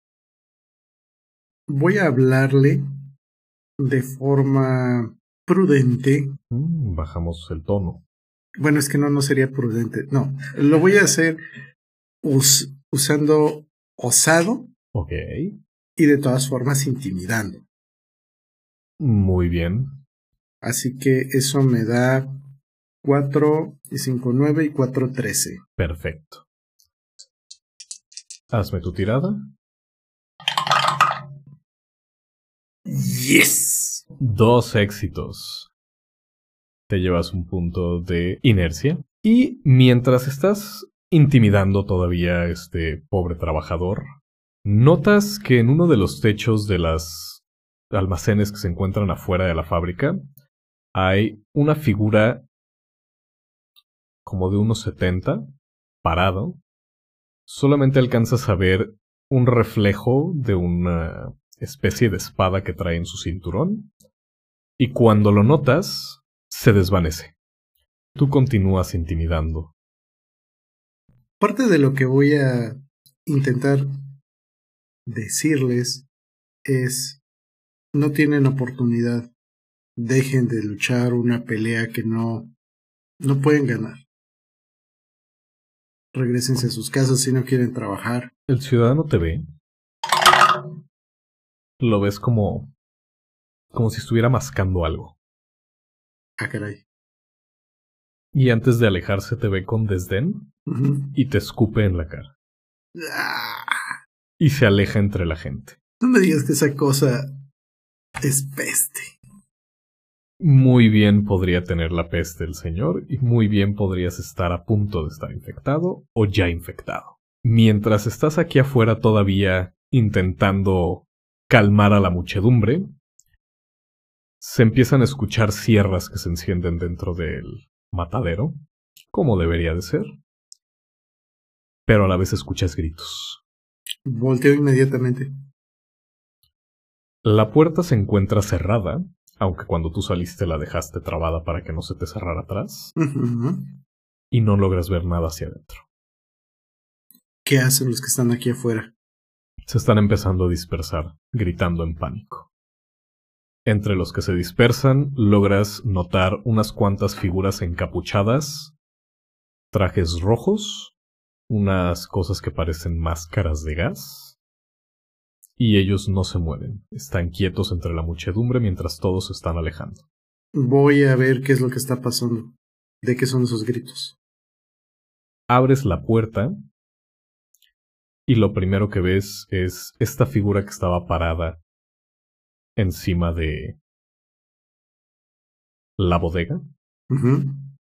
Voy a hablarle de forma prudente. Mm, bajamos el tono. Bueno, es que no, no sería prudente. No, lo voy a hacer us usando osado. Ok. Y de todas formas intimidando. Muy bien. Así que eso me da 4 y 5, 9 y 4, 13. Perfecto. Hazme tu tirada. Yes. Dos éxitos. Te llevas un punto de inercia. Y mientras estás intimidando todavía a este pobre trabajador, notas que en uno de los techos de las almacenes que se encuentran afuera de la fábrica hay una figura como de unos 70, parado. Solamente alcanzas a ver un reflejo de una especie de espada que trae en su cinturón, y cuando lo notas, se desvanece. Tú continúas intimidando. Parte de lo que voy a intentar decirles es, no tienen oportunidad, dejen de luchar una pelea que no, no pueden ganar. Regrésense a sus casas si no quieren trabajar. El ciudadano te ve lo ves como. como si estuviera mascando algo. Ah, caray. Y antes de alejarse te ve con desdén y te escupe en la cara. Ah. Y se aleja entre la gente. No me digas que esa cosa es peste. Muy bien podría tener la peste el señor y muy bien podrías estar a punto de estar infectado o ya infectado. Mientras estás aquí afuera todavía intentando calmar a la muchedumbre, se empiezan a escuchar sierras que se encienden dentro del matadero, como debería de ser, pero a la vez escuchas gritos. Volteo inmediatamente. La puerta se encuentra cerrada, aunque cuando tú saliste la dejaste trabada para que no se te cerrara atrás, y no logras ver nada hacia adentro. ¿Qué hacen los que están aquí afuera? se están empezando a dispersar, gritando en pánico. Entre los que se dispersan, logras notar unas cuantas figuras encapuchadas, trajes rojos, unas cosas que parecen máscaras de gas, y ellos no se mueven, están quietos entre la muchedumbre mientras todos se están alejando. Voy a ver qué es lo que está pasando. ¿De qué son esos gritos? Abres la puerta y lo primero que ves es esta figura que estaba parada encima de la bodega.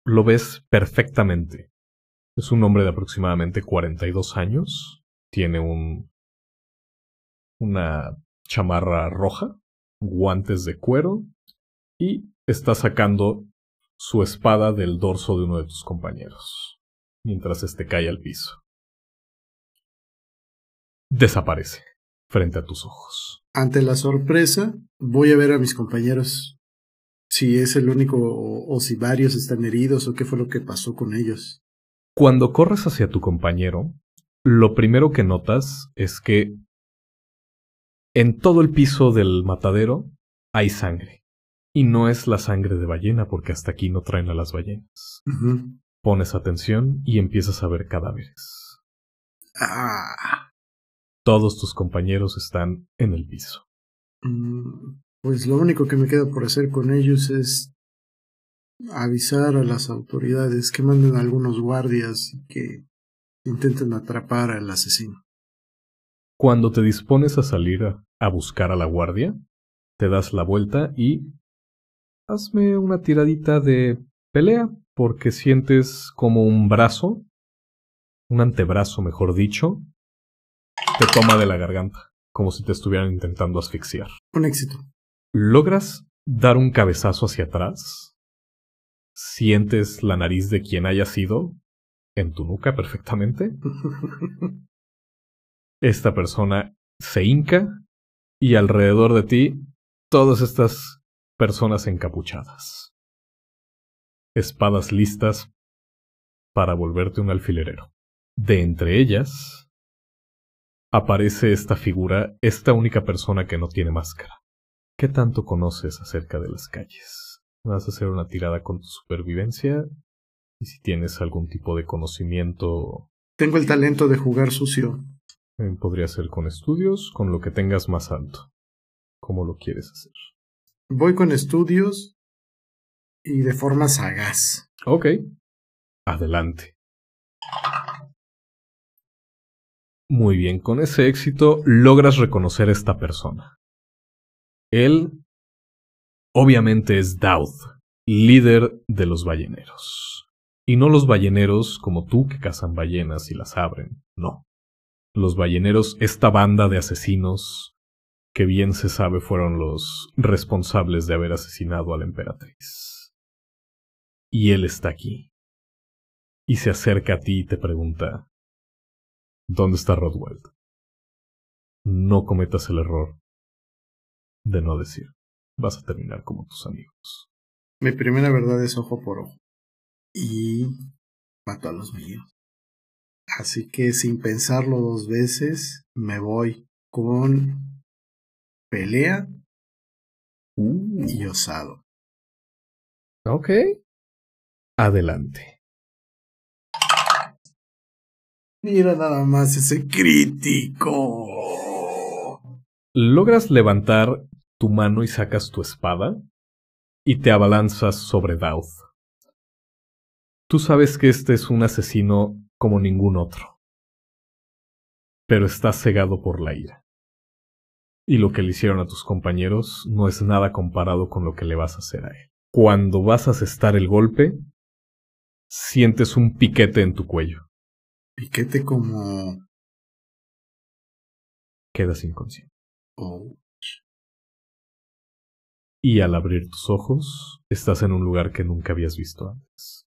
Lo ves perfectamente. Es un hombre de aproximadamente 42 años. Tiene un una chamarra roja, guantes de cuero y está sacando su espada del dorso de uno de tus compañeros, mientras este cae al piso desaparece frente a tus ojos. Ante la sorpresa, voy a ver a mis compañeros si es el único o, si varios están heridos o qué fue lo que pasó con ellos. Cuando corres hacia tu compañero, lo primero que notas es que en todo el piso del matadero hay sangre. Y no es la sangre de ballena porque hasta aquí no traen a las ballenas. Pones atención y empiezas a ver cadáveres. Ah. Todos tus compañeros están en el piso. Mm, pues lo único que me queda por hacer con ellos es avisar a las autoridades que manden a algunos guardias y que intenten atrapar al asesino. Cuando te dispones a salir a buscar a la guardia, te das la vuelta y hazme una tiradita de pelea porque sientes como un brazo, un antebrazo mejor dicho, te toma de la garganta, como si te estuvieran intentando asfixiar. Un éxito. Logras dar un cabezazo hacia atrás, sientes la nariz de quien haya sido en tu nuca perfectamente. Esta persona se hinca y alrededor de ti todas estas personas encapuchadas. Espadas listas para volverte un alfilerero. De entre ellas aparece esta figura, esta única persona que no tiene máscara. ¿Qué tanto conoces acerca de las calles? ¿Vas a hacer una tirada con tu supervivencia? Y si tienes algún tipo de conocimiento... Tengo el talento de jugar sucio. Eh, podría ser con estudios, con lo que tengas más alto. ¿Cómo lo quieres hacer? Voy con estudios y de forma sagaz. Ok. Adelante. Muy bien, con ese éxito logras reconocer a esta persona. Él obviamente es Daud, líder de los balleneros. Y no los balleneros como tú que cazan ballenas y las abren, no. Los balleneros, esta banda de asesinos que bien se sabe fueron los responsables de haber asesinado a la emperatriz. Y él está aquí. Y se acerca a ti y te pregunta, ¿dónde está Rodwell? No cometas el error de no decir. Vas a terminar como tus amigos. Mi primera verdad es ojo por ojo. Y mato a los míos. Así que sin pensarlo dos veces, me voy con pelea y osado. Ok. Adelante. Mira nada más ese crítico. Logras levantar tu mano y sacas tu espada y te abalanzas sobre Dauth. Tú sabes que este es un asesino como ningún otro, pero estás cegado por la ira. Y lo que le hicieron a tus compañeros no es nada comparado con lo que le vas a hacer a él. Cuando vas a asestar el golpe, sientes un piquete en tu cuello. Piquete como... Quedas inconsciente. Oh. Y al abrir tus ojos, estás en un lugar que nunca habías visto antes.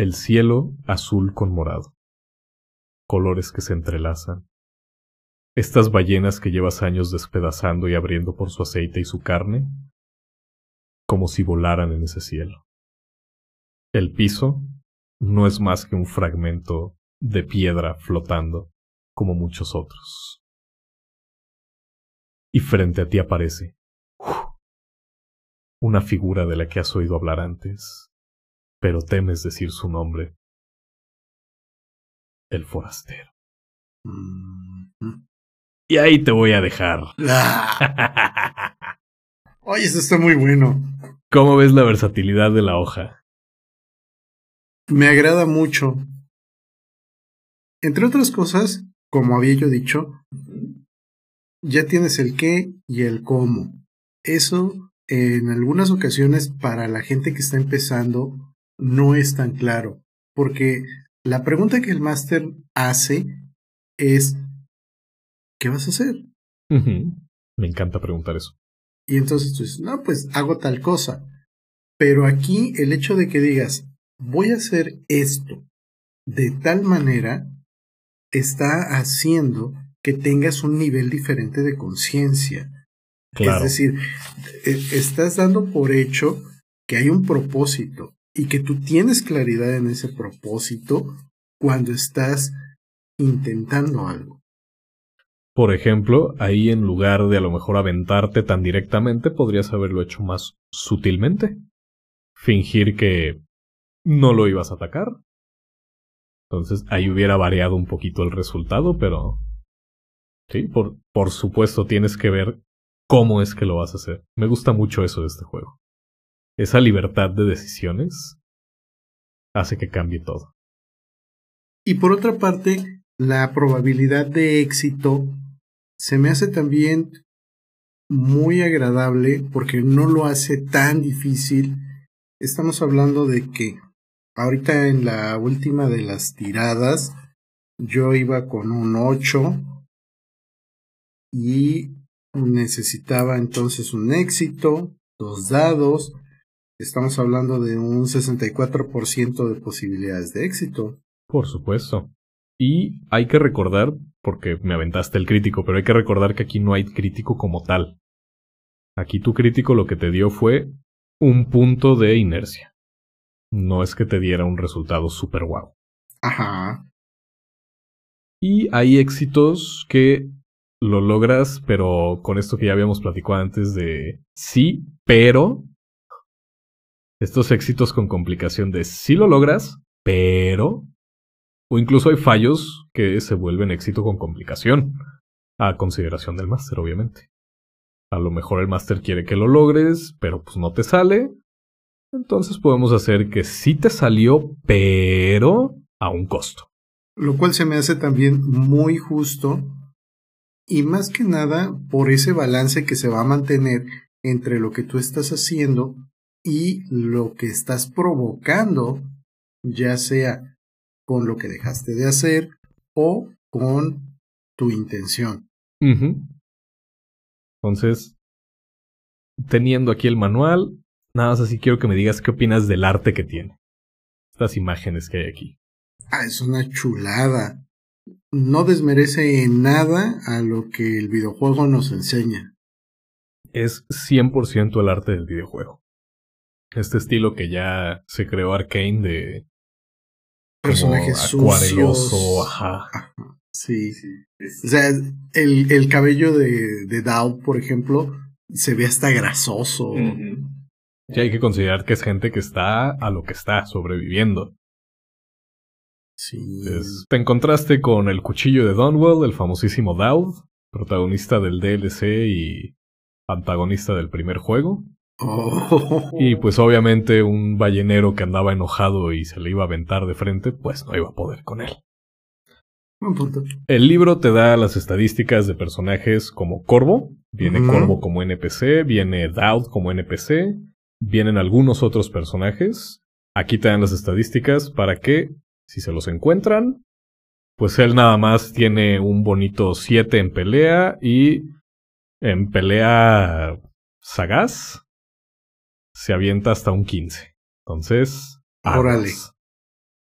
El cielo azul con morado. Colores que se entrelazan. Estas ballenas que llevas años despedazando y abriendo por su aceite y su carne, como si volaran en ese cielo. El piso no es más que un fragmento de piedra flotando, como muchos otros. Y frente a ti aparece una figura de la que has oído hablar antes, pero temes decir su nombre. El forastero. Mm-hmm. Y ahí te voy a dejar. Ah. Oye, esto está muy bueno. ¿Cómo ves la versatilidad de la hoja? Me agrada mucho. Entre otras cosas, como había yo dicho, ya tienes el qué y el cómo. Eso en algunas ocasiones para la gente que está empezando no es tan claro, porque la pregunta que el máster hace es, ¿qué vas a hacer? Me encanta preguntar eso. Y entonces tú dices, no, pues hago tal cosa. Pero aquí el hecho de que digas, voy a hacer esto de tal manera, está haciendo que tengas un nivel diferente de conciencia. Claro. Es decir, e- estás dando por hecho que hay un propósito y que tú tienes claridad en ese propósito cuando estás intentando algo. Por ejemplo, ahí en lugar de a lo mejor aventarte tan directamente, podrías haberlo hecho más sutilmente. Fingir que no lo ibas a atacar. Entonces ahí hubiera variado un poquito el resultado, pero... Sí, por, por supuesto tienes que ver cómo es que lo vas a hacer. Me gusta mucho eso de este juego. Esa libertad de decisiones hace que cambie todo. Y por otra parte, la probabilidad de éxito se me hace también muy agradable porque no lo hace tan difícil. Estamos hablando de que ahorita en la última de las tiradas yo iba con un 8 y necesitaba entonces un éxito, dos dados. Estamos hablando de un 64% de posibilidades de éxito. Por supuesto. Y hay que recordar, porque me aventaste el crítico, pero hay que recordar que aquí no hay crítico como tal. Aquí tu crítico lo que te dio fue un punto de inercia. No es que te diera un resultado super guau. Ajá. Y hay éxitos que lo logras, pero con esto que ya habíamos platicado antes de sí, pero estos éxitos con complicación de sí lo logras, pero o incluso hay fallos que se vuelven éxito con complicación, a consideración del máster, obviamente. A lo mejor el máster quiere que lo logres, pero pues no te sale. Entonces podemos hacer que sí te salió, pero a un costo. Lo cual se me hace también muy justo y más que nada por ese balance que se va a mantener entre lo que tú estás haciendo y lo que estás provocando, ya sea con lo que dejaste de hacer o con tu intención. Entonces, teniendo aquí el manual, nada más así quiero que me digas qué opinas del arte que tiene. Estas imágenes que hay aquí. Ah, es una chulada. No desmerece en nada a lo que el videojuego nos enseña. Es 100% el arte del videojuego. Este estilo que ya se creó Arkane de personajes acuareloso, ajá. ajá. Sí, sí. O sea, el, el cabello de, de Dao, por ejemplo, se ve hasta grasoso. Y hay que considerar que es gente que está a lo que está, sobreviviendo. Sí. te encontraste con el cuchillo de Donwell, el famosísimo Dowd, protagonista del DLC y antagonista del primer juego. Oh. Y pues obviamente un ballenero que andaba enojado y se le iba a aventar de frente, pues no iba a poder con él. Punto. El libro te da las estadísticas de personajes como Corvo, viene. Corvo como NPC, viene Dowd como NPC, vienen algunos otros personajes. Aquí te dan las estadísticas para que, si se los encuentran, pues él nada más tiene un bonito 7 en pelea y en pelea sagaz se avienta hasta un 15. Entonces, Órale.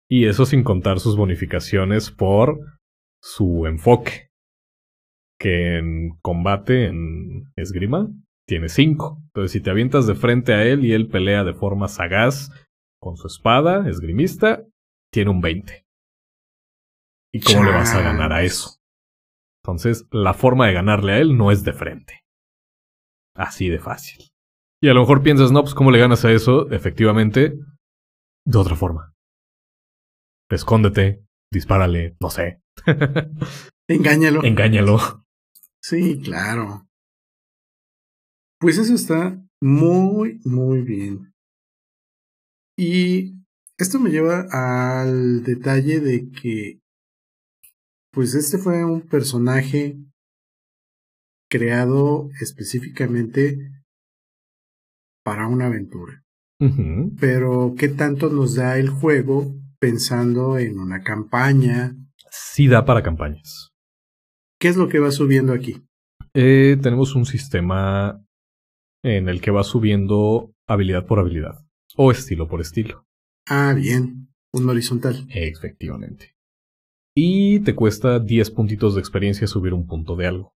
Y eso sin contar sus bonificaciones por su enfoque. Que en combate, en esgrima, tiene 5. Entonces, si te avientas de frente a él y él pelea de forma sagaz con su espada, esgrimista, tiene un 20. ¿Y cómo le vas a ganar a eso? Entonces, la forma de ganarle a él no es de frente. Así de fácil. Y a lo mejor piensas, no, pues ¿cómo le ganas a eso? Efectivamente, de otra forma. Escóndete, dispárale, no sé. Engáñalo. Engáñalo. Sí, claro. Pues eso está muy, muy bien. Y esto me lleva al detalle de que, pues este fue un personaje creado específicamente para una aventura. Pero, ¿qué tanto nos da el juego pensando en una campaña? Sí da para campañas. ¿Qué es lo que va subiendo aquí? Eh, tenemos un sistema en el que va subiendo habilidad por habilidad. O estilo por estilo. Ah, bien, un horizontal. Efectivamente. Y te cuesta 10 puntitos de experiencia subir un punto de algo.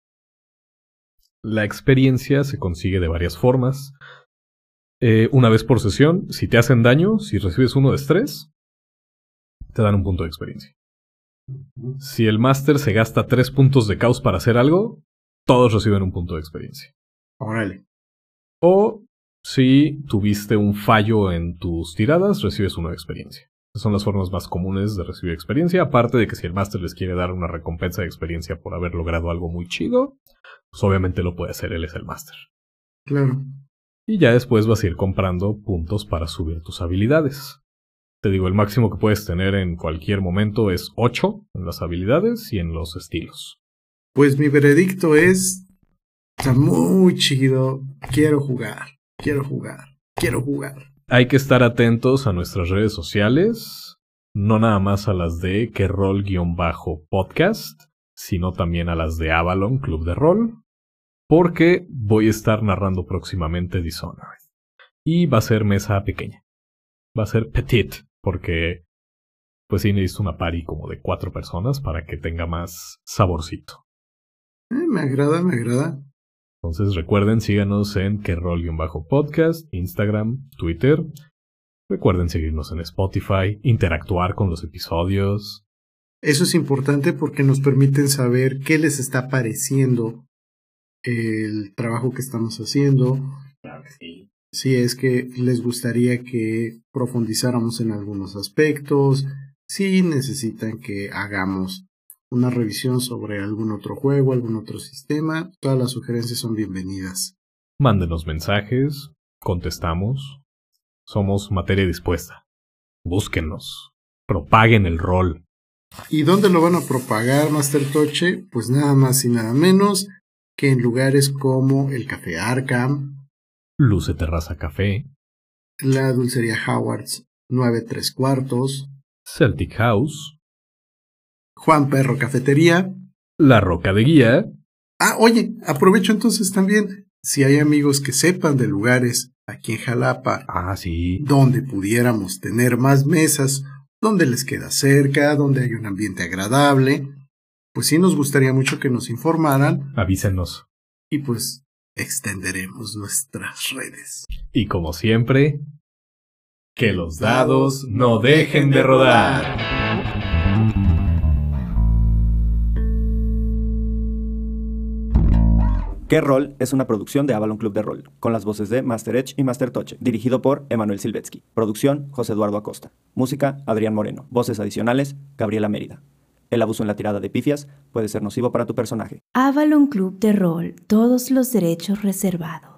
La experiencia se consigue de varias formas. Eh, una vez por sesión, si te hacen daño, si recibes uno de estrés, te dan un punto de experiencia. Si el máster se gasta 3 puntos de caos para hacer algo, todos reciben un punto de experiencia. Órale. O si tuviste un fallo en tus tiradas, recibes uno de experiencia. Esas son las formas más comunes de recibir experiencia, aparte de que si el máster les quiere dar una recompensa de experiencia por haber logrado algo muy chido, pues obviamente lo puede hacer, él es el máster. Claro. Y ya después vas a ir comprando puntos para subir tus habilidades. Te digo, el máximo que puedes tener en cualquier momento es 8 en las habilidades y en los estilos. Pues mi veredicto es Está muy chido. Quiero jugar, quiero jugar, quiero jugar. Hay que estar atentos a nuestras redes sociales, no nada más a las de que rol-podcast, sino también a las de Avalon Club de Rol, porque voy a estar narrando próximamente Dishonored. Y va a ser mesa pequeña. Va a ser petit, porque pues sí necesito una party como de cuatro personas para que tenga más saborcito. Eh, me agrada, me agrada. Entonces recuerden, síganos en que podcast Instagram, Twitter. Recuerden seguirnos en Spotify, interactuar con los episodios. Eso es importante porque nos permiten saber qué les está pareciendo el trabajo que estamos haciendo. Claro que sí. Si es que les gustaría que profundizáramos en algunos aspectos, si necesitan que hagamos una revisión sobre algún otro juego, algún otro sistema, todas las sugerencias son bienvenidas. Mándenos mensajes, contestamos. Somos materia dispuesta. Búsquennos. Propaguen el rol. ¿Y dónde lo van a propagar, Master Toche? Pues nada más y nada menos que en lugares como el Café Arkham, Luce Terraza Café, la Dulcería Howards 9 3 cuartos, Celtic House, Juan Perro Cafetería, La Roca de Guía. Ah, oye, aprovecho entonces también, si hay amigos que sepan de lugares aquí en Jalapa, Ah, sí. donde pudiéramos tener más mesas, donde les queda cerca, donde hay un ambiente agradable, pues sí nos gustaría mucho que nos informaran Avísenos. y pues extenderemos nuestras redes. Y como siempre, que los dados no dejen de rodar. ¿Qué rol? Es una producción de Avalon Club de Rol, con las voces de Master Edge y Master Toche, dirigido por Emanuel Silvetsky. Producción, José Eduardo Acosta. Música, Adrián Moreno. Voces adicionales, Gabriela Mérida. El abuso en la tirada de pifias puede ser nocivo para tu personaje. Avalon Club de Rol, todos los derechos reservados.